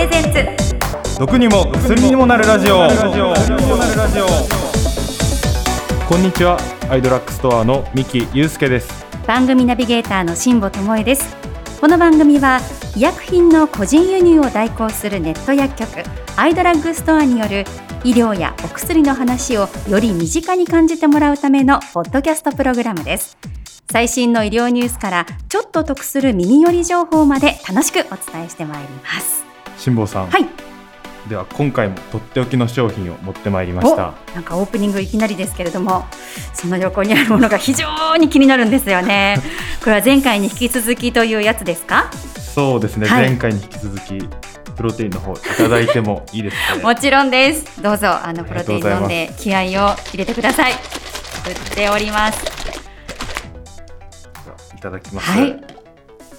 レゼンツ。毒にも薬にもなるラジオ。こんにちはアイドラッグストアの三木祐介です。番組ナビゲーターの辛坊智恵です。この番組は医薬品の個人輸入を代行するネット薬局アイドラッグストアによる医療やお薬の話をより身近に感じてもらうためのポッドキャストプログラムです。最新の医療ニュースからちょっと得する耳寄り情報まで楽しくお伝えしてまいります辛坊さん、はい。では今回もとっておきの商品を持ってまいりました。おなんかオープニングいきなりですけれどもその横にあるものが非常に気になるんですよね。これは前回に引き続きというやつですか？そうですね、はい。前回に引き続きプロテインの方いただいてもいいですかね。もちろんです。どうぞあのプロテイン飲んで気合を入れてください。振っております。いただきます、はい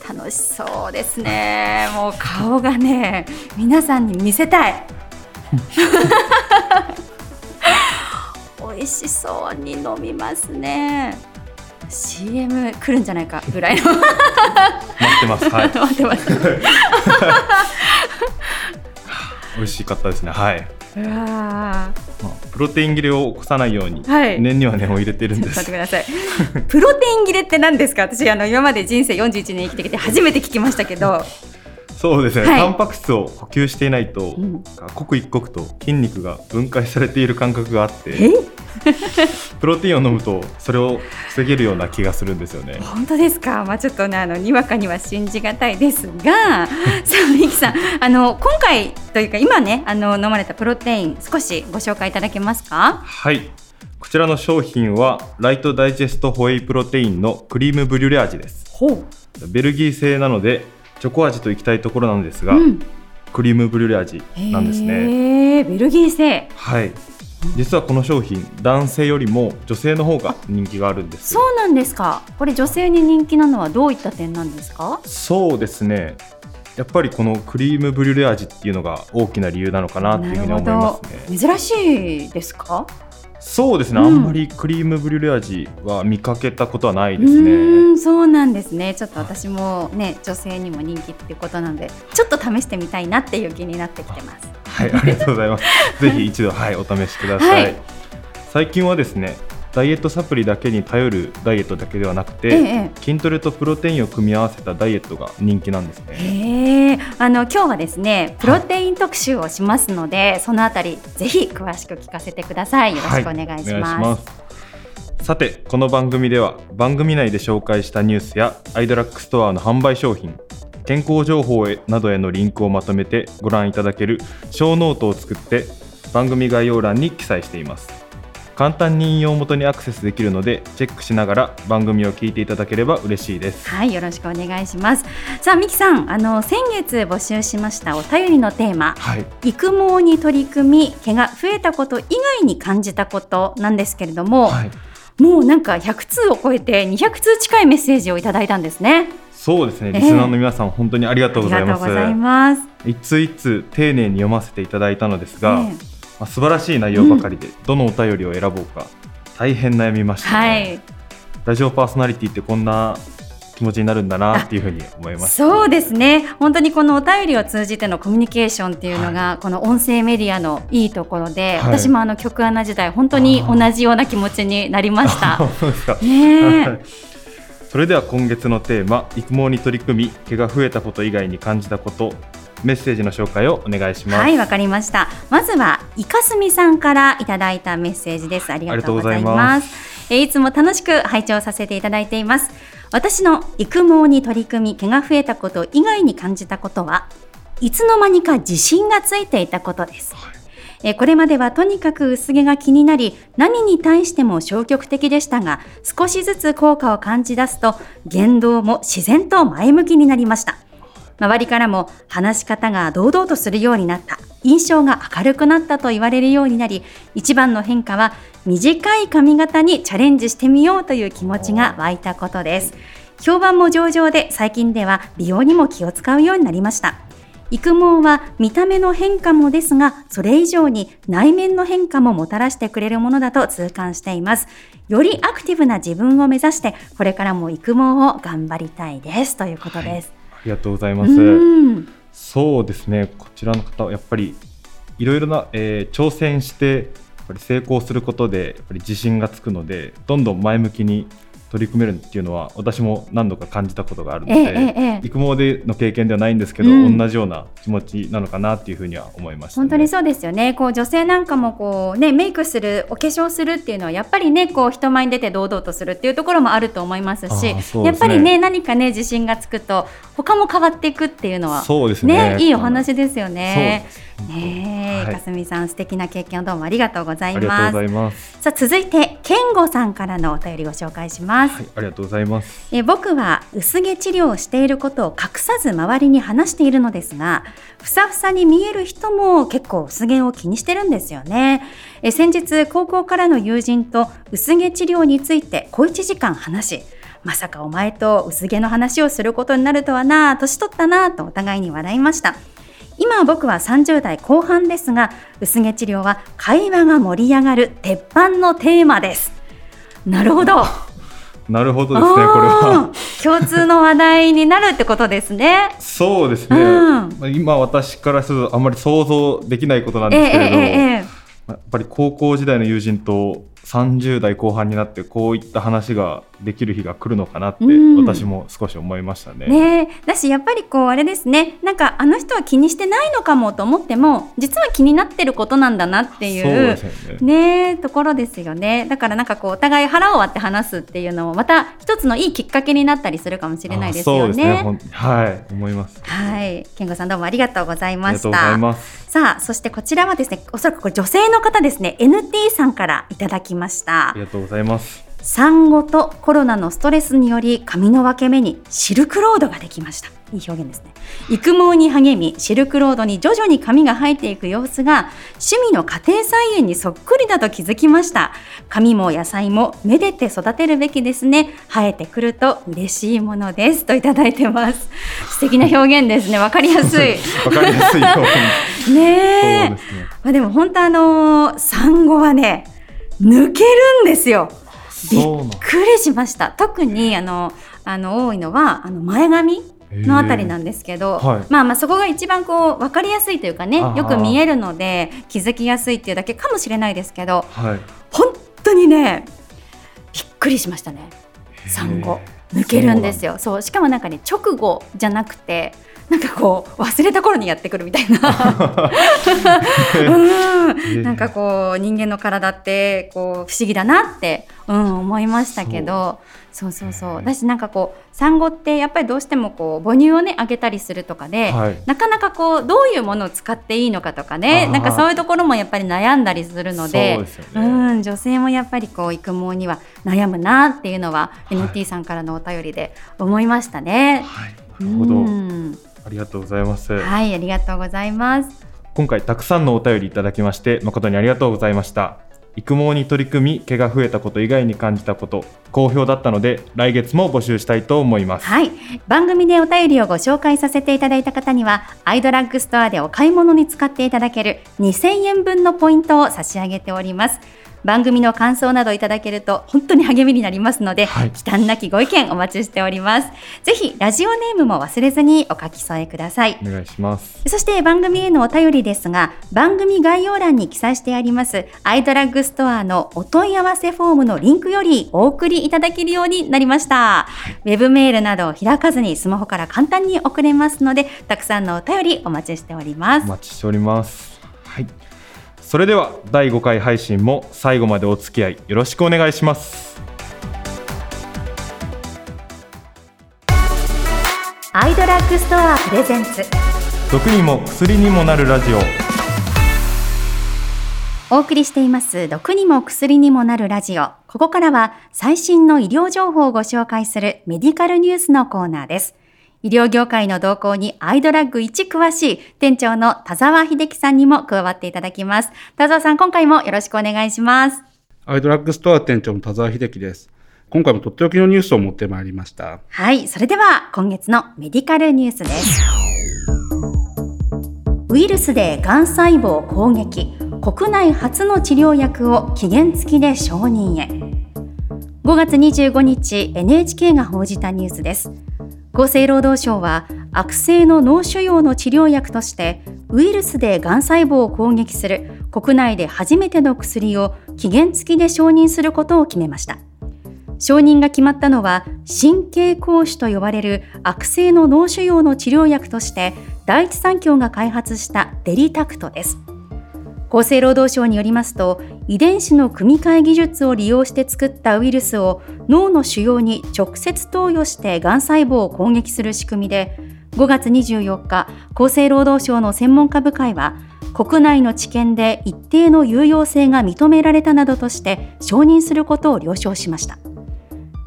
楽しそうですね。もう顔がね皆さんに見せたい。美味しそうに飲みますね。CM 来るんじゃないかぐらいの。待ってます。はい。待ってます。美味しかったですね。はい、うわーまあ、プロテイン切れを起こさないように、はい念には念を入れてるんですと待ってください。プロテイン切れって何ですか？私あの今まで人生41年生きてきて初めて聞きましたけど。そうですね、はいタンパク質を補給していないと、うん刻一刻と筋肉が分解されている感覚があってえ？プロテインを飲むとそれを防げるような気がするんですよね本当ですか？まあちょっとねあのにわかには信じがたいですが、さあミキさんあの今回というか今ねあの飲まれたプロテイン少しご紹介いただけますか？はいこちらの商品はライトダイジェストホエイプロテインのクリームブリュレ味です。ベルギー製なのでチョコ味といきたいところなんですが、うん。クリームブリュレ味なんですねベルギー製。はい実はこの商品男性よりも女性の方が人気があるんですそうなんですか。これ女性に人気なのはどういった点なんですか？そうですねやっぱりこのクリームブリュレ味っていうのが大きな理由なのかなっていうふうに思いますね珍しいですか？そうですね、うん。あんまりクリームブリュレ味は見かけたことはないうですーねんそうなんですね。ちょっと私もね女性にも人気っていうことなのでちょっと試してみたいなっていう気になってきてます。はい。ありがとうございます。ぜひ一度はいお試しください、はい。最近はですねダイエットサプリだけに頼るダイエットだけではなくて、ええ。筋トレとプロテインを組み合わせたダイエットが人気なんですね。あの今日はですねプロテイン特集をしますので、そのあたりぜひ詳しく聞かせてください。よろしくお願いします,、い。します。さてこの番組では番組内で紹介したニュースやアイドラッグストアの販売商品健康情報へなどへのリンクをまとめてご覧いただけるショーノートを作って番組概要欄に記載しています簡単に引用元にアクセスできるのでチェックしながら番組を聞いていただければ嬉しいです。はいよろしくお願いします。さあミキさんあの先月募集しましたお便りのテーマはい。育毛に取り組み毛が増えたこと以外に感じたことなんですけれども、はい。もうなんか100通を超えて200通近いメッセージをいただいたんですね。そうですね。ええ。リスナーの皆さん、本当にありがとうございます。ありがとうございます。一通一通丁寧に読ませていただいたのですが、えまあ、素晴らしい内容ばかりで、どのお便りを選ぼうか大変悩みました、ね。はい、ラジオパーソナリティってこんな気持ちになるんだなっていうふうに思います。そうですね。本当にこのお便りを通じてのコミュニケーションっていうのが、この音声メディアのいいところで、はい。私もあの曲穴時代本当に同じような気持ちになりました。ねそれでは今月のテーマ育毛に取り組み毛が増えたこと以外に感じたことメッセージの紹介をお願いしますはい、わかりました。まずは、いかすみさんからいただいたメッセージです。ありがとうございま。ますえーいつも楽しく拝聴させていただいています。私の育毛に取り組み、毛が増えたこと以外に感じたことは、いつの間にか自信がついていたことです。えーこれまではとにかく薄毛が気になり、何に対しても消極的でしたが、少しずつ効果を感じ出すと、言動も自然と前向きになりました。周りからも話し方が堂々とするようになった。印象が明るくなったと言われるようになり一番の変化は短い髪型にチャレンジしてみようという気持ちが湧いたことです。評判も上々で最近では美容にも気を使うようになりました。育毛は見た目の変化もですがそれ以上に内面の変化ももたらしてくれるものだと痛感しています。よりアクティブな自分を目指してこれからも育毛を頑張りたいです。ということです、ありがとうございます。うそうですねこちらの方はやっぱりいろいろな、えー挑戦してやっぱり成功することでやっぱり自信がつくのでどんどん前向きに取り組めるっていうのは私も何度か感じたことがあるので、ええええええ。育毛での経験ではないんですけど、うん。同じような気持ちなのかなっていうふうには思いました、ね、本当にそうですよね。こう女性なんかもこうねメイクする、お化粧するっていうのはやっぱりねこう人前に出て堂々とするっていうところもあると思いますし、ね。やっぱりね何かね自信がつくと他も変わっていくっていうのはそうですね。いいお話ですよね。ねえ、はい。かすみさん素敵な経験をどうもありがとうございます。ます。さあ続いて健吾さんからのお便りご紹介します。はいありがとうございます。え僕は薄毛治療をしていることを隠さず周りに話しているのですがふさふさに見える人も結構薄毛を気にしてるんですよね。え先日高校からの友人と薄毛治療について小1時間話しまさかお前と薄毛の話をすることになるとはな年取ったなとお互いに笑いました今僕は30代後半ですが薄毛治療は会話が盛り上がる鉄板のテーマです。なるほど。なるほどですねこれは。共通の話題になるってことですね。そうですね、うん。まあ今私からするとあんまり想像できないことなんええですけれど、えええ。やっぱり高校時代の友人と30代後半になってこういった話ができる日が来るのかなってうん私も少し思いましたね。えねえだしやっぱりこうあれですねなんかあの人は気にしてないのかもと思っても実は気になってることなんだなっていそうね。ねえところですよねだからなんかこうお互い腹を割って話すっていうのもまた一つのいいきっかけになったりするかもしれないですよあそうですね。ね。はい、思います。はい、健吾さんどうもありがとうございあましりがとうございた。ます。さあ、そしてこちらはですね、おそらくこれ女性の方ですね、NT さんからいただきました。あり。がとうございます。産後とコロナのストレスにより髪の分け目にシルクロードができました。いい表現ですね。育毛に励みシルクロードに徐々に髪が生えていく様子が趣味の家庭菜園にそっくりだと気づきました。髪も野菜もめでて育てるべきですね。生えてくると嬉しいものです。といただいてます。素敵な表現ですね。わかりやすい。わかりやすいように。ねえ。ね。まあ、でも本当あのー産後はね抜けるんですよ。びっくりしました。特にあのあの多いのはあの前髪のあたりなんですけど、はい。まあまあそこが一番こう分かりやすいというかねよく見えるので気づきやすいっていうだけかもしれないですけどはい。本当にねびっくりしましたね。産後。抜けるんですよ。そう。しかもなんかね直後じゃなくてなんかこう忘れた頃にやってくるみたいな うんなんかこう人間の体ってこう不思議だなって、うん、思いましたけどそうそうそう私なんかこう産後ってやっぱりどうしてもこう母乳をねあげたりするとかで、はい。なかなかこうどういうものを使っていいのかとかねなんかそういうところもやっぱり悩んだりするのでそう。ん、女性もやっぱりこう育毛には悩むなっていうのは、はい NT さんからのお便りで思いましたね。はい。うなるほど。んありがとうございます。はい、ありがとうございます。今回たくさんのお便りいただきまして誠にありがとうございました育毛に取り組み毛が増えたこと以外に感じたこと好評だったので来月も募集したいと思いますはい、番組でお便りをご紹介させていただいた方にはアイドラッグストアでお買い物に使っていただける2000円分のポイントを差し上げております番組の感想などいただけると本当に励みになりますので、はい。忌憚なきご意見お待ちしております。ぜひラジオネームも忘れずにお書き添えください。お願いします。そして番組へのお便りですが番組概要欄に記載してありますアイドラッグストアのお問い合わせフォームのリンクよりお送りいただけるようになりました、ウェブメールなどを開かずにスマホから簡単に送れますのでたくさんのお便りお待ちしております。お待ちしております。はいそれでは第5回配信も最後までお付き合いよろしくお願いします。アイドラッグストアプレゼンツ。毒にも薬にもなるラジオ。お送りしています。毒にも薬にもなるラジオ。ここからは最新の医療情報をご紹介するメディカルニュースのコーナーです医療業界の動向にアイドラッグ一詳しい店長の田沢秀樹さんにも加わっていただきます。田沢さん今回もよろしくお願いします。アイドラッグストア店長の田沢秀樹です。今回もとっておきのニュースを持ってまいりました。はいそれでは今月のメディカルニュースです。ウイルスでがん細胞攻撃。国内初の治療薬を期限付きで承認へ。5月25日 NHK が報じたニュースです厚生労働省は悪性の脳腫瘍の治療薬としてウイルスでがん細胞を攻撃する国内で初めての薬を期限付きで承認することを決めました。承認が決まったのは神経膠腫と呼ばれる悪性の脳腫瘍の治療薬として第一三共が開発したデリタクトです。厚生労働省によりますと遺伝子の組み換え技術を利用して作ったウイルスを脳の腫瘍に直接投与してがん細胞を攻撃する仕組みで5月24日厚生労働省の専門家部会は国内の治験で一定の有用性が認められたなどとして承認することを了承しました。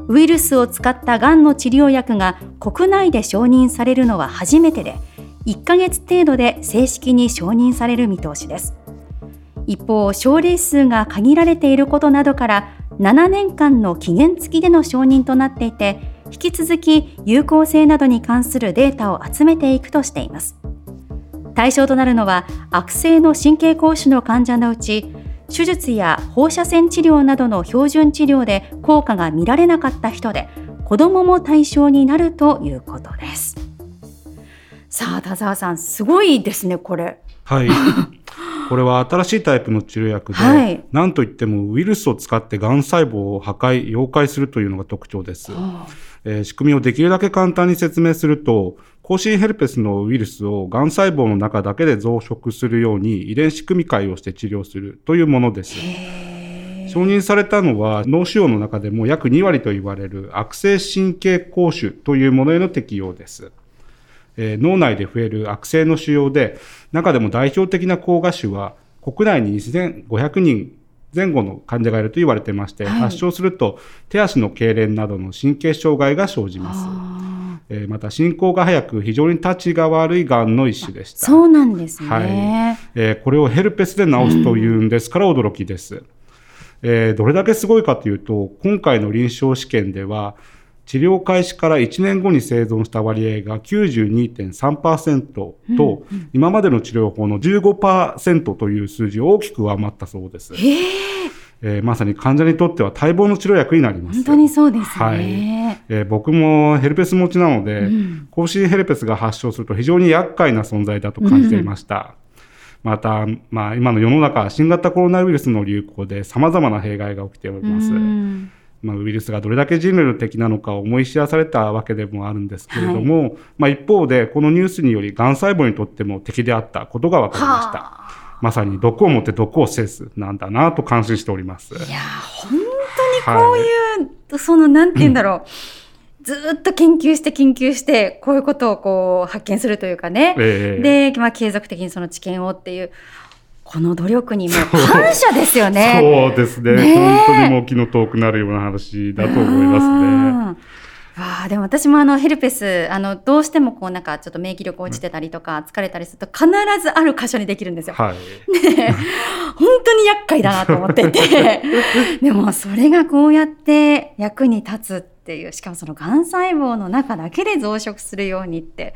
ウイルスを使ったがんの治療薬が国内で承認されるのは初めてで1ヶ月程度で正式に承認される見通しです。一方症例数が限られていることなどから7年間の期限付きでの承認となっていて引き続き有効性などに関するデータを集めていくとしています。対象となるのは悪性の神経膠腫の患者のうち手術や放射線治療などの標準治療で効果が見られなかった人で子どもも対象になるということです。さあ田沢さんすごいですねこれ。はい これは新しいタイプの治療薬で、はい、なんといってもウイルスを使ってがん細胞を破壊、溶解するというのが特徴です。えー、仕組みをできるだけ簡単に説明すると、甲子ヘルペスのウイルスをがん細胞の中だけで増殖するように遺伝子組み換えをして治療するというものです。承認されたのは脳腫瘍の中でも約2割と言われる悪性神経膠腫というものへの適用です。えー、脳内で増える悪性の腫瘍で、中でも代表的な膠芽腫は、国内に2500人前後の患者がいると言われていまして、はい、発症すると手足の痙攣などの神経障害が生じます。えー、また進行が早く非常に立ちが悪いがんの一種でした。そうなんですね。はい、えー、これをヘルペスで治すというんですから驚きです。うん、えー、どれだけすごいかというと、今回の臨床試験では、治療開始から1年後に生存した割合が92.3%と、うんうん、今までの治療法の15%という数字を大きく上回ったそうです。えー、まさに患者にとっては待望の治療薬になります。本当にそうですね。はい。えー、僕もヘルペス持ちなので、うん、甲子ヘルペスが発症すると非常に厄介な存在だと感じていました。うん、また、まあ、今の世の中、新型コロナウイルスの流行で様々な弊害が起きております。うんまあ、ウイルスがどれだけ人類の敵なのかを思い知らされたわけでもあるんですけれども、はい、まあ、一方でこのニュースによりがん細胞にとっても敵であったことが分かりました。まさに毒を持って毒を制すなんだなと感心しております。いや本当にこういう、はい、そのなんて言うんだろう、ずっと研究して研究してこういうことをこう発見するというかね、えー、で、まあ、継続的にその知見をっていうこの努力にも感謝ですよね。そうですね。ね本当にもう気の遠くなるような話だと思いますね。ああ、でも私もあのヘルペス、あの、どうしてもこうなんかちょっと免疫力落ちてたりとか疲れたりすると必ずある箇所にできるんですよ。はい。で、本当に厄介だなと思ってて、でもそれがこうやって役に立つっていう、しかもそのがん細胞の中だけで増殖するようにって、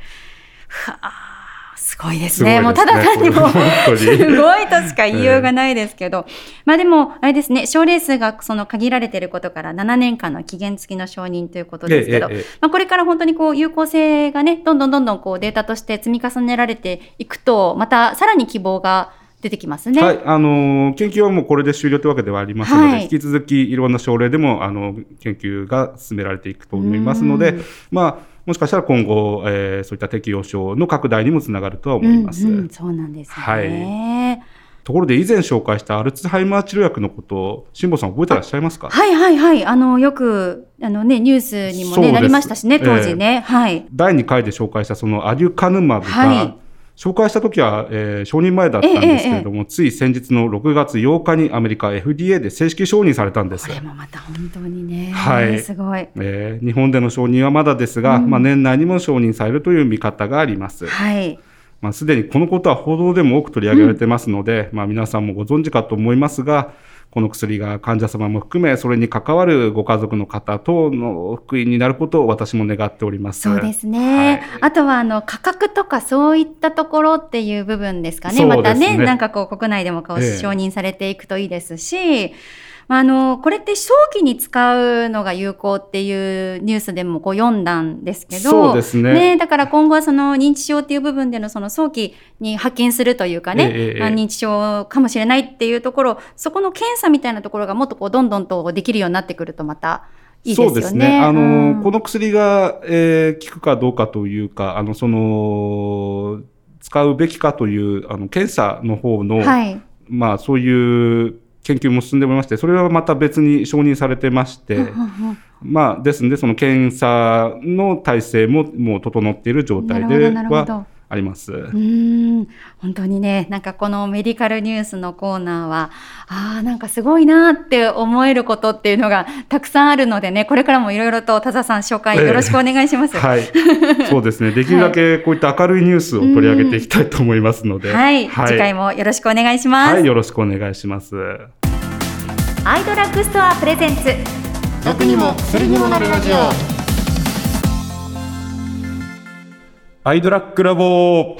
はあ、すごいですね。すね。もうただ単にも、すごいとしか言いようがないですけど、まあでも、あれですね、症例数がその限られていることから7年間の期限付きの承認ということですけど、まあこれから本当にこう有効性がね、どんどんどんどんこうデータとして積み重ねられていくと、またさらに希望が出てきますね。はい、あの研究はもうこれで終了というわけではありませんので、はい、引き続きいろんな症例でもあの研究が進められていくと思いますので、まあもしかしたら今後、えー、そういった適用症の拡大にもつながるとは思います。うんうん、そうなんですね。はい。ところで以前紹介したアルツハイマー治療薬のことを辛坊さん覚えてらっしゃいますか？はいはいはい。あのよくあのねニュースにもねなりましたしね当時ね、えー、はい。第2回で紹介したそのアデュカヌマブが、はい紹介した時は、えー、承認前だったんですけれども、ええつい先日の6月8日にアメリカ FDA で正式承認されたんです。これもまた本当にね、はい、すごい、えー、日本での承認はまだですが、うん、まあ、年内にも承認されるという見方があります。はい。まあ、すでにこのことは報道でも多く取り上げられてますので、うん、まあ、皆さんもご存知かと思いますが、この薬が患者様も含め、それに関わるご家族の方等の福音になることを私も願っております。そうですね。はい、あとは、あの、価格とかそういったところっていう部分ですかね。ねまたね、なんかこう、国内でもこう、承認されていくといいですし、あの、これって早期に使うのが有効っていうニュースでもこう読んだんですけど、そうですねだから今後はその認知症っていう部分でのその早期に発見するというかね、ええ認知症かもしれないっていうところ、そこの検査みたいなところがもっとこうどんどんとできるようになってくるとまたいいですよね。そうですね。あの、うんこの薬が、えー効くかどうかというか、あの、その、使うべきかという、あの、検査の方の、はい。まあ、そういう研究も進んでおりまして、それはまた別に承認されてまして、まあ、ですので、その検査の体制ももう整っている状態ではあります。うーん本当にね、なんかこのメディカルニュースのコーナーは、ああ、なんかすごいなって思えることっていうのがたくさんあるのでね、これからもいろいろと田澤さん紹介よろしくお願いします。はい。そうですね。できるだけこういった明るいニュースを取り上げていきたいと思いますので。はい、次回も。もよろしくお願いします。はい、よろしくお願いします。アイドラッグストアプレゼンツ。毒にも薬にもなるラジオアイドラッグラボ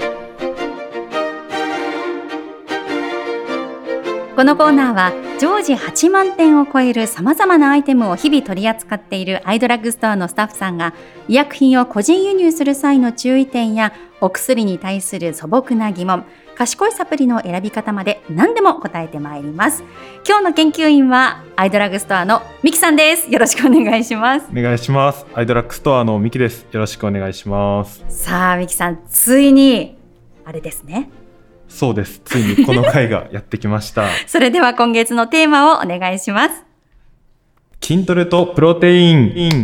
このコーナーは常時8万点を超えるさまざまなアイテムを日々取り扱っているアイドラッグストアのスタッフさんが医薬品を個人輸入する際の注意点やお薬に対する素朴な疑問賢いサプリの選び方まで何でも答えてまいります。今日の研究員はアイドラッグストアのミキさんです。よろしくお願いします。お願いしますアイドラッグストアのミキです。よろしくお願いします。さあミキさんついにあれですね。そうです。ついにこの回がやってきました。それでは今月のテーマをお願いします。筋トレとプロテイン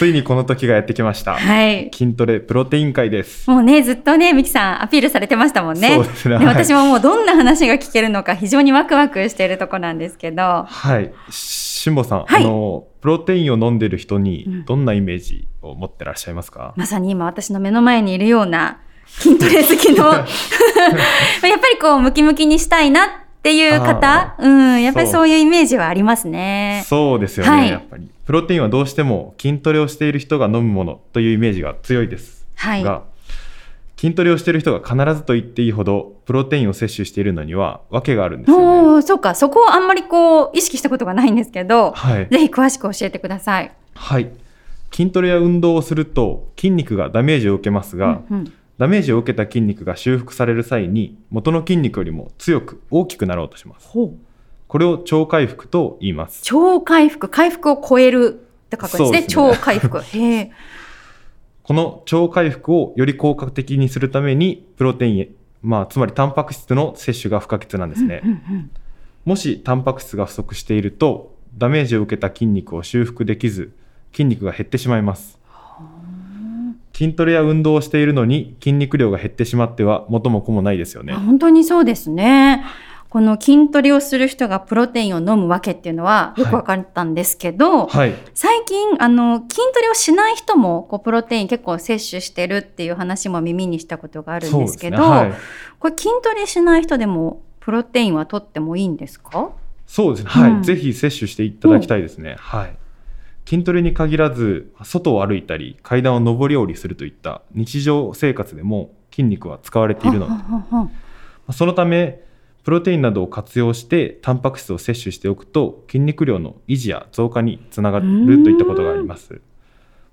ついにこの時がやってきました。はい。筋トレプロテイン会です。もうね、ずっとね、ミキさんアピールされてましたもんね。そうですね。はい。私ももうどんな話が聞けるのか非常にワクワクしているとこなんですけど。はい。しんぼさん、はい。あのプロテインを飲んでる人うん。にどんなイメージを持ってらっしゃいますか、まさに今私の目の前にいるような筋トレ好きの、やっぱりこうムキムキにしたいなっていう方、うん、やっぱりそう。いうイメージはありますね。そうですよね、はい。やっぱり。プロテインはどうしても筋トレをしている人が飲むものというイメージが強いです。はい。が、筋トレをしている人が必ずと言っていいほどプロテインを摂取しているのには訳があるんですよね。そうか、そこをあんまりこう意識したことがないんですけど、はい、ぜひ詳しく教えてください。はい、筋トレや運動をすると筋肉がダメージを受けますが、うんうんダメージを受けた筋肉が修復される際に元の筋肉よりも強く大きくなろうとします。これを超回復と言います。超回復、回復を超えるって書くんですね。ね超回復。へえ。この超回復をより効果的にするためにプロテイン、まあ、つまりタンパク質の摂取が不可欠なんですね。うんうんもしタンパク質が不足しているとダメージを受けた筋肉を修復できず筋肉が減ってしまいます筋トレや運動をしているのに筋肉量が減ってしまっては元も子もないですよね。あ本当にそうですね。この筋トレをする人がプロテインを飲むわけっていうのはよく分かったんですけど、はい。最近あの筋トレをしない人もこうプロテイン結構摂取してるっていう話も耳にしたことがあるんですけど、ね。はい。これ筋トレしない人でもプロテインは取ってもいいんですか？そうですね。はい、うん。ぜひ摂取していただきたいですね、はい筋トレに限らず外を歩いたり階段を上り下りするといった日常生活でも筋肉は使われているのでそのためプロテインなどを活用してタンパク質を摂取しておくと筋肉量の維持や増加につながるといったことがあります。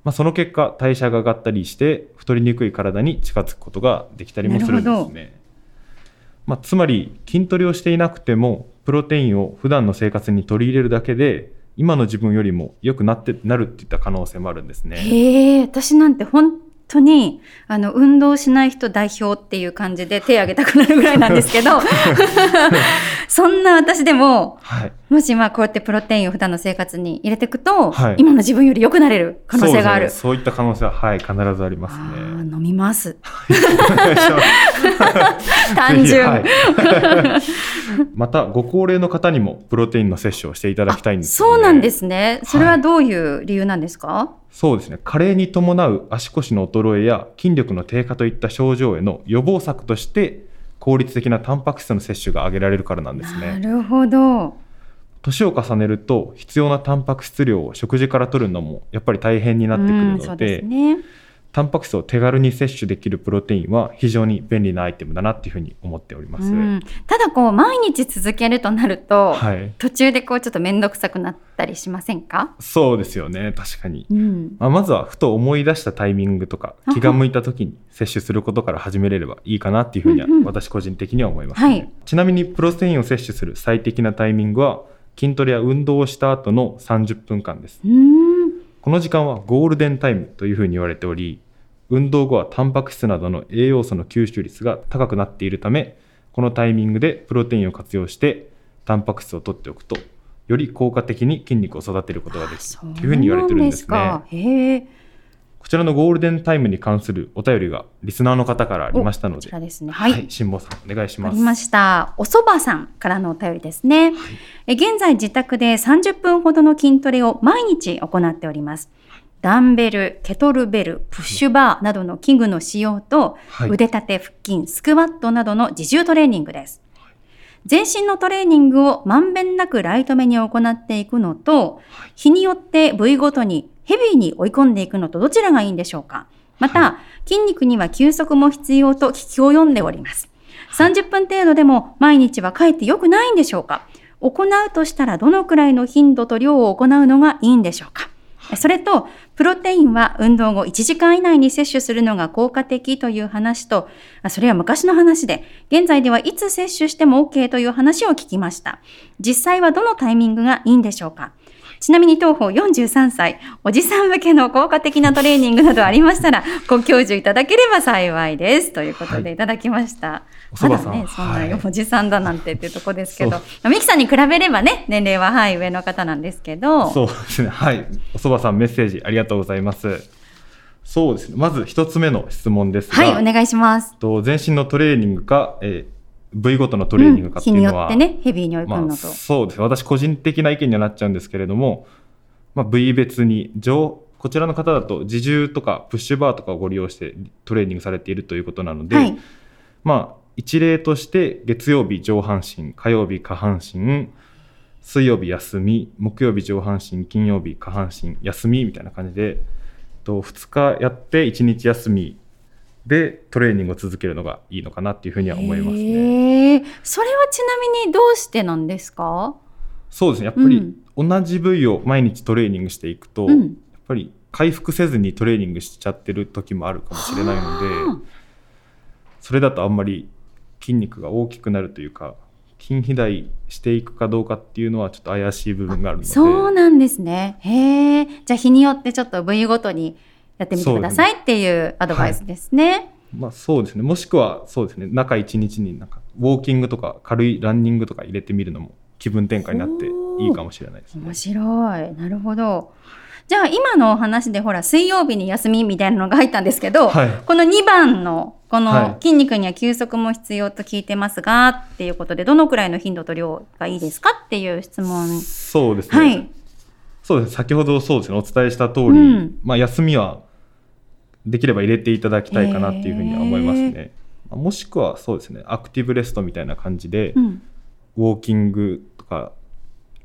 まあ、その結果代謝が上がったりして太りにくい体に近づくことができたりもするんですね。まあ、つまり筋トレをしていなくてもプロテインを普段の生活に取り入れるだけで今の自分よりも良くなってなるっていった可能性もあるんですね。へえ、私なんて本当にあの運動しない人代表っていう感じで手を挙げたくなるぐらいなんですけど、そんな私でもはい、もしまあこうやってプロテインを普段の生活に入れていくと、はい今の自分より良くなれる可能性がある。そうねいった可能性は、はい、必ずありますあね。ー飲みます。単純。はい またご高齢の方にもプロテインの摂取をしていただきたいんですよね、そうなんですね。それはどういう理由なんですか、そうですね加齢に伴う足腰の衰えや筋力の低下といった症状への予防策として効率的なタンパク質の摂取が挙げられるからなんですなねるほど。年を重ねると必要なタンパク質量を食事から取るのもやっぱり大変になってくるうんそうのでですね。タンパク質を手軽に摂取できるプロテインは非常に便利なアイテムだなっていうふうに思っております。うん。ただこう毎日続けるとなると、はい、途中でこうちょっと面倒くさくなったりしませんか、そうですよね。確かに。うん、まあ、まずはふと思い出したタイミングとか気が向いた時に摂取することから始めれればいいかなっていうふうには私個人的には思います、ね。はい。ちなみにプロテインを摂取する最適なタイミングは筋トレや運動をした後の30分間です。うーん。この時間はゴールデンタイムというふうに言われており運動後はタンパク質などの栄養素の吸収率が高くなっているためこのタイミングでプロテインを活用してタンパク質を取っておくとより効果的に筋肉を育てることができるというふうに言われてるんですね。こちらのゴールデンタイムに関するお便りがリスナーの方からありましたので、こちらですねははいい、辛坊さんお願いします。ありました。お蕎麦さんからのお便りですね。え現在自宅で30分ほどの筋トレを毎日行っております。ダンベル、ケトルベル、プッシュバーなどの器具の使用と、はい。腕立て、腹筋、スクワットなどの自重トレーニングです。全身のトレーニングをまんべんなくライト目に行っていくのと、日によって部位ごとにヘビーに追い込んでいくのとどちらがいいんでしょうか。また、筋肉には休息も必要と聞き及んでおります。30分程度でも毎日はかえって良くないんでしょうか。行うとしたらどのくらいの頻度と量を行うのがいいんでしょうかそれと、プロテインは運動後1時間以内に摂取するのが効果的という話と、それは昔の話で、現在ではいつ摂取しても OK という話を聞きました。実際はどのタイミングがいいんでしょうか？ちなみに東方43歳、おじさん向けの効果的なトレーニングなどありましたら、ご教授いただければ幸いです。ということでいただきました。お蕎麦さんまだね、そんはいなおじさんだなんてっていうとこですけど、そうまあミキさんに比べればね、年齢ははい上の方なんですけど、そうですね。はい。おそばさんメッセージありがとうございます。そうですね。まず一つ目の質問ですが、はい、お願いします。と全身のトレーニングか、えー部位ごとのトレーニングかっていうのは、よってね、ヘビーに追い込むまあ、のと。そうですね私個人的な意見にはなっちゃうんですけれども、まあ、部位別に上こちらの方だと自重とかプッシュバーとかをご利用してトレーニングされているということなので、はい。まあ一例として月曜日上半身火曜日下半身水曜日休み木曜日上半身金曜日下半身休みみたいな感じでと2日やって1日休みでトレーニングを続けるのがいいのかなっていうふうには思いますね。それはちなみにどうしてなんですか？そうですね。やっぱり同じ部位を毎日トレーニングしていくと、うん。やっぱり回復せずにトレーニングしちゃってる時もあるかもしれないのはでそれだとあんまり筋肉が大きくなるというか筋肥大していくかどうかっていうのはちょっと怪しい部分があるので。そうなんですね。へえ。じゃあ日によってちょっと部位ごとにやってみてくださいっていうアドバイスですね。まあ、そうですねもしくはそうですね中1日になんかウォーキングとか軽いランニングとか入れてみるのも気分転換になっていいかもしれないですね面。白い。なるほど。じゃあ今のお話でほら水曜日に休みみたいなのが入ったんですけど、はいこの2番のこはいの筋肉には休息も必要と聞いてますが、っていうことでどのくらいの頻度と量がいいですかっていう質問。そうですね、はい。そうです先ほどそうですねお伝えした通り、うんまあ、休みはできれば入れていただきたいかなっていうふうには思いますね。まあもしくはそうですねアクティブレストみたいな感じで、うん。ウォーキングとか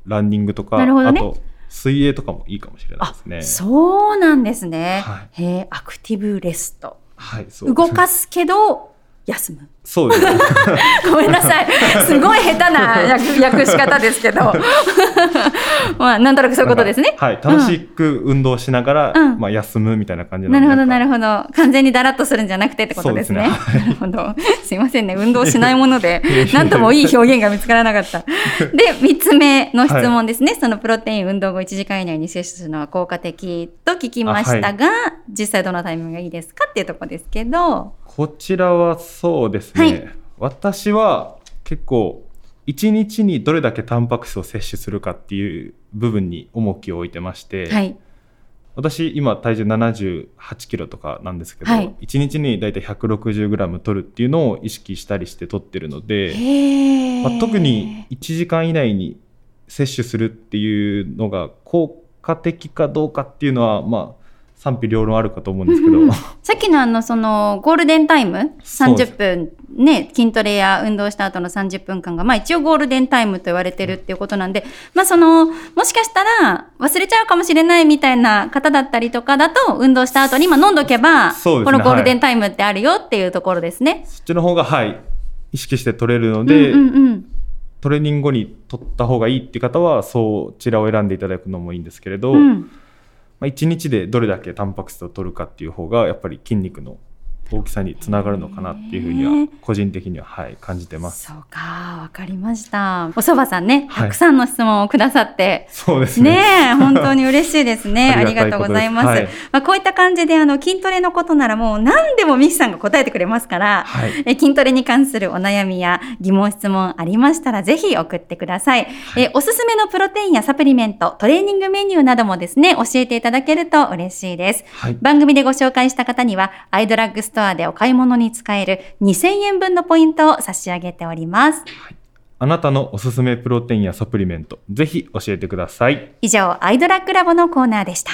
ランニングとか、ねあと水泳とかもいいかもしれないですね。そうなんですね。はへえ、アクティブレスト。はい、そう動かすけど休む。そうですね。ごめんなさい。すごい下手な訳訳し方ですけど。まあ、なんとなくそういうことですね。はい、楽しく運動しながら、うんまあ、休むみたいな感じなるほど、なるるほど。完全にだらっとするんじゃなくてってことですね。そうですなるほど。すいませんね。運動しないものでなんともいい表現が見つからなかった。で、3つ目の質問ですね。そのプロテイン運動後1時間以内に摂取するのは効果的と聞きましたが、実際どのタイミングがいいですかっていうところですけど。こちらはそうですね、はい。私は結構1日にどれだけタンパク質を摂取するかっていう部分に重きを置いてまして、はい。私今体重78キロとかなんですけど、はい。1日にだいたい160グラム取るっていうのを意識したりして取ってるので、まあ、特に1時間以内に摂取するっていうのが効果的かどうかっていうのはまあ賛否両論あるかと思うんですけど、さっきのあの、その、ゴールデンタイム？そうです。30分ね、筋トレや運動した後の30分間が、まあ一応ゴールデンタイムと言われてるっていうことなんで、まあその、もしかしたら忘れちゃうかもしれないみたいな方だったりとかだと、運動した後に今飲んどけば、ね。このゴールデンタイムってあるよっていうところですね。そっちの方が、はい、意識して取れるので、うんうんうん。トレーニング後に取った方がいいっていう方は、そちらを選んでいただくのもいいんですけれど、うんまあ、1日でどれだけタンパク質を取るかっていう方が、やっぱり筋肉の大きさにつながるのかなっていうふうには、個人的には、はい、感じてます。そうか、わかりました。おそばさんね、はいたくさんの質問をくださって、そうですね。ねえ、本当に嬉しいですね。あ ありがととうございます。はいまあ、こういった感じで、あの、筋トレのことならもう何でもミキさんが答えてくれますから、はい。え筋トレに関するお悩みや疑問質問ありましたらぜひ送ってください、えおすすめのプロテインやサプリメントトレーニングメニューなどもですね教えていただけると嬉しいですはい。番組でご紹介した方にはアイドラッグストアでお買い物に使える2000円分のポイントを差し上げておりますあなたのおすすめプロテインやサプリメント、ぜひ教えてください。以上アイドラッグラボのコーナーでした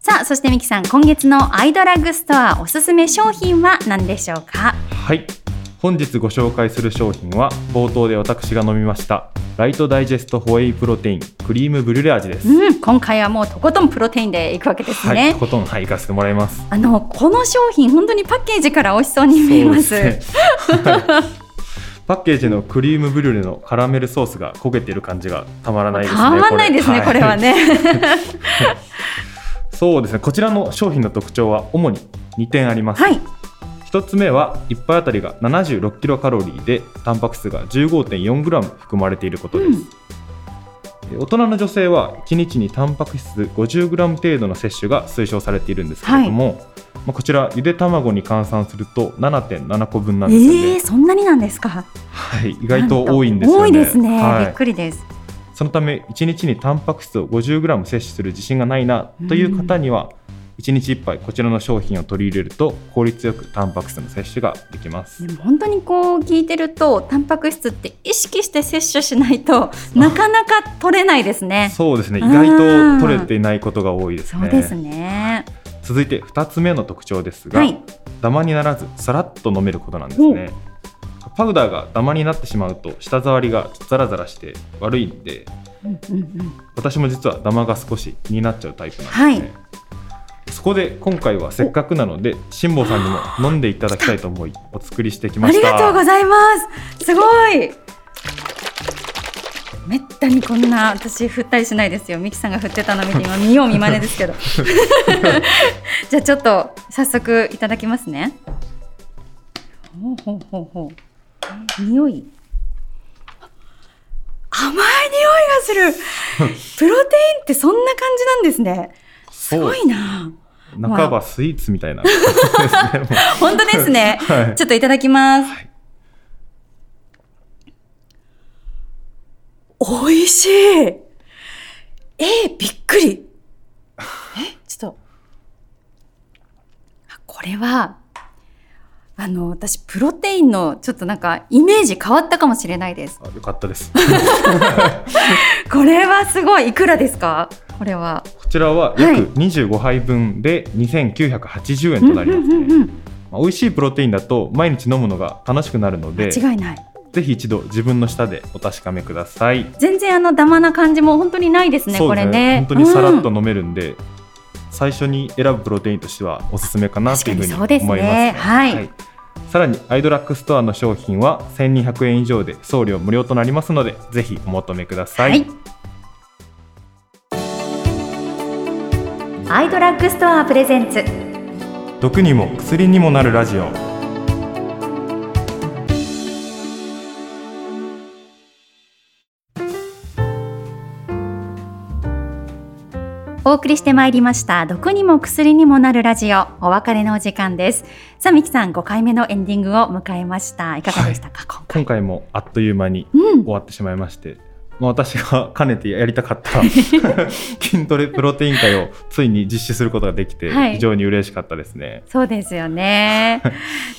さあそしてミキさん今月のアイドラッグストアおすすめ商品は何でしょうか？はい。本日ご紹介する商品は、冒頭で私が飲みました、ライトダイジェストホエイプロテインクリームブリュレ味です。うん、今回はもうとことんプロテインでいくわけですね。はい。とことん、はい、行かせてもらいます。あのこの商品本当にパッケージから美味しそうに見えます。ねはいパッケージのクリームブリュレのカラメルソースが焦げてる感じがたまらないですね。たまんないですね、これは。ね。そうですね。こちらの商品の特徴は主に2点あります。はい。一つ目は1杯あたりが76キロカロリーでタンパク質が15.4グラム含まれていることです、で大人の女性は1日にタンパク質50グラム程度の摂取が推奨されているんですけれども、まあ、こちらゆで卵に換算すると7.7個分なんですよね、ええー、そんなになんですか？はい、意外と多いんですよね。多いですね、はい。びっくりです。そのため1日にタンパク質を50グラム摂取する自信がないなという方には、1日1杯こちらの商品を取り入れると効率よくタンパク質の摂取ができます。でも本当にこう聞いてるとタンパク質って意識して摂取しないとなかなか取れないですね。そうですね。意うん外と取れていないことが多いですね。そうですね。続いて2つ目の特徴ですが、はい。ダマにならずさらっと飲めることなんですね。パウダーがダマになってしまうと舌触りがザラザラして悪いんでうんうんうん。私も実はダマが少し気になっちゃうタイプなんですね、そこで今回はせっかくなので辛坊さんにも飲んでいただきたいと思いお作りしてきまありしたがとうございます。すごい。めったにこんな私振ったりしないですよ。ミキさんが振ってたの見て 今見よう見まねですけど。じゃあちょっと早速いただきますね。ほうほうほうほう。匂い。甘い匂いがする。プロテインってそんな感じなんですね。すごいな。半ばスイーツみたいな 本当ですね。はいちょっといただきます。美味しい。えー、びっくり。え、ちょっと。あこれは、あの、私、プロテインのちょっとなんか、イメージ変わったかもしれないです。あよかったです これはすごい。いくらですか？これは。こちらははい。約25杯分で2980円となりますね、うんうんうんうん。まあ美味しいプロテインだと毎日飲むのが楽しくなるので間違いない。ぜひ一度自分の舌でお確かめください。全然あのダマな感じも本当にないですね、そうですこれね。本当にさらっとうん飲めるんで、最初に選ぶプロテインとしてはおすすめかなというふうに思いますね。はい。さらにアイドラッグストアの商品は1200円以上で送料無料となりますのでぜひお求めください、はい。アイドラッグストアプレゼンツ。毒にも薬にもなるラジオ。お送りしてまいりました。毒にも薬にもなるラジオ。お別れのお時間です。さあミキさん5回目のエンディングを迎えました。いかがでしたか、今回今回もあっという間にうん。終わってしまいまして、まあ、私がかねてやりたかった 筋トレプロテイン会をついに実施することができてはい非常に嬉しかったですね、そうですよね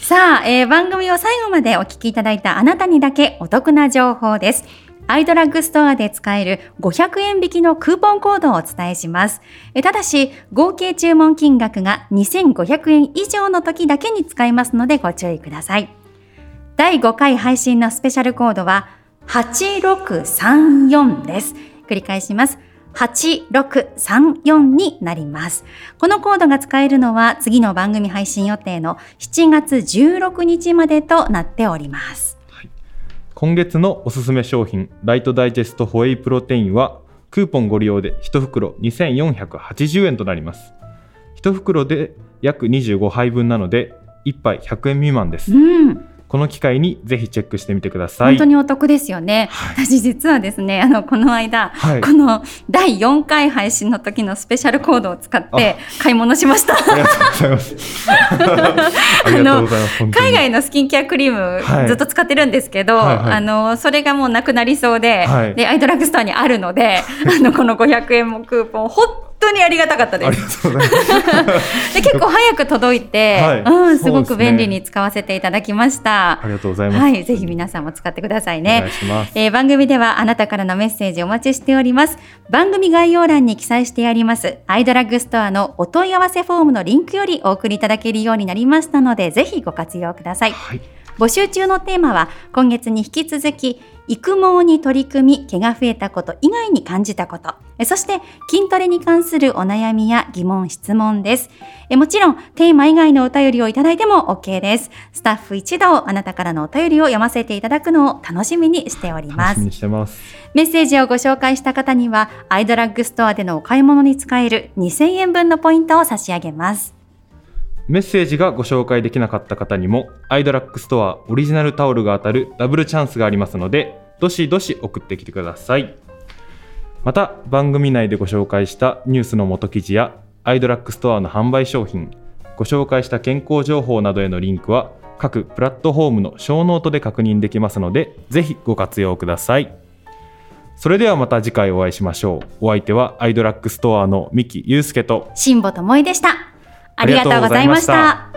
さあ、えー番組を最後までお聞きいただいたあなたにだけお得な情報ですアイドラッグストアで使える500円引きのクーポンコードをお伝えします。えただし、合計注文金額が2500円以上の時だけに使えますのでご注意ください。第5回配信のスペシャルコードは8634です。繰り返します。8634になります。このコードが使えるのは次の番組配信予定の7月16日までとなっております。今月のおすすめ商品ライトダイジェストホエイプロテインはクーポンご利用で1袋2480円となります1袋で約25杯分なので1杯100円未満ですうん。この機会にぜひチェックしてみてください。本当にお得ですよね。はい。私実はですね、あの、この間、はい。この第4回配信の時のスペシャルコードを使って買い物しました。ありがとうございます。ありがとうございます本当に。海外のスキンケアクリーム、はい。ずっと使ってるんですけど、はいはい。あのそれがもうなくなりそうで、はい。でアイドラッグストアにあるので あのこの500円もクーポン本当にありがたかったありです。がとうございます で結構早く届いて、はいうん、すごく便利に使わせていただきました。ありがとうございます、はい、ぜひ皆さんも使ってくださいおね願い。しますえー番組ではあなたからのメッセージお待ちしております。番組概要欄に記載してあります、アイドラッグストアのお問い合わせフォームのリンクよりお送りいただけるようになりましたので、ぜひご活用ください。はい募集中のテーマは、今月に引き続き、育毛に取り組み、毛が増えたこと以外に感じたこと、えそして筋トレに関するお悩みや疑問、質問です。えもちろん、テーマ以外のお便りをいただいても OK です。スタッフ一同、あなたからのお便りを読ませていただくのを楽しみにしております楽しみ。にしてますメッセージをご紹介した方には、アイドラッグストアでのお買い物に使える2000円分のポイントを差し上げます。メッセージがご紹介できなかった方にもアイドラックストアオリジナルタオルが当たるダブルチャンスがありますのでどしどし送ってきてください。また番組内でご紹介したニュースの元記事やアイドラックストアの販売商品ご紹介した健康情報などへのリンクは各プラットフォームのショーノートで確認できますのでぜひご活用ください。それではまた次回お会いしましょう。お相手はアイドラックストアの三木祐介と辛坊智恵でした。ありがとうございました。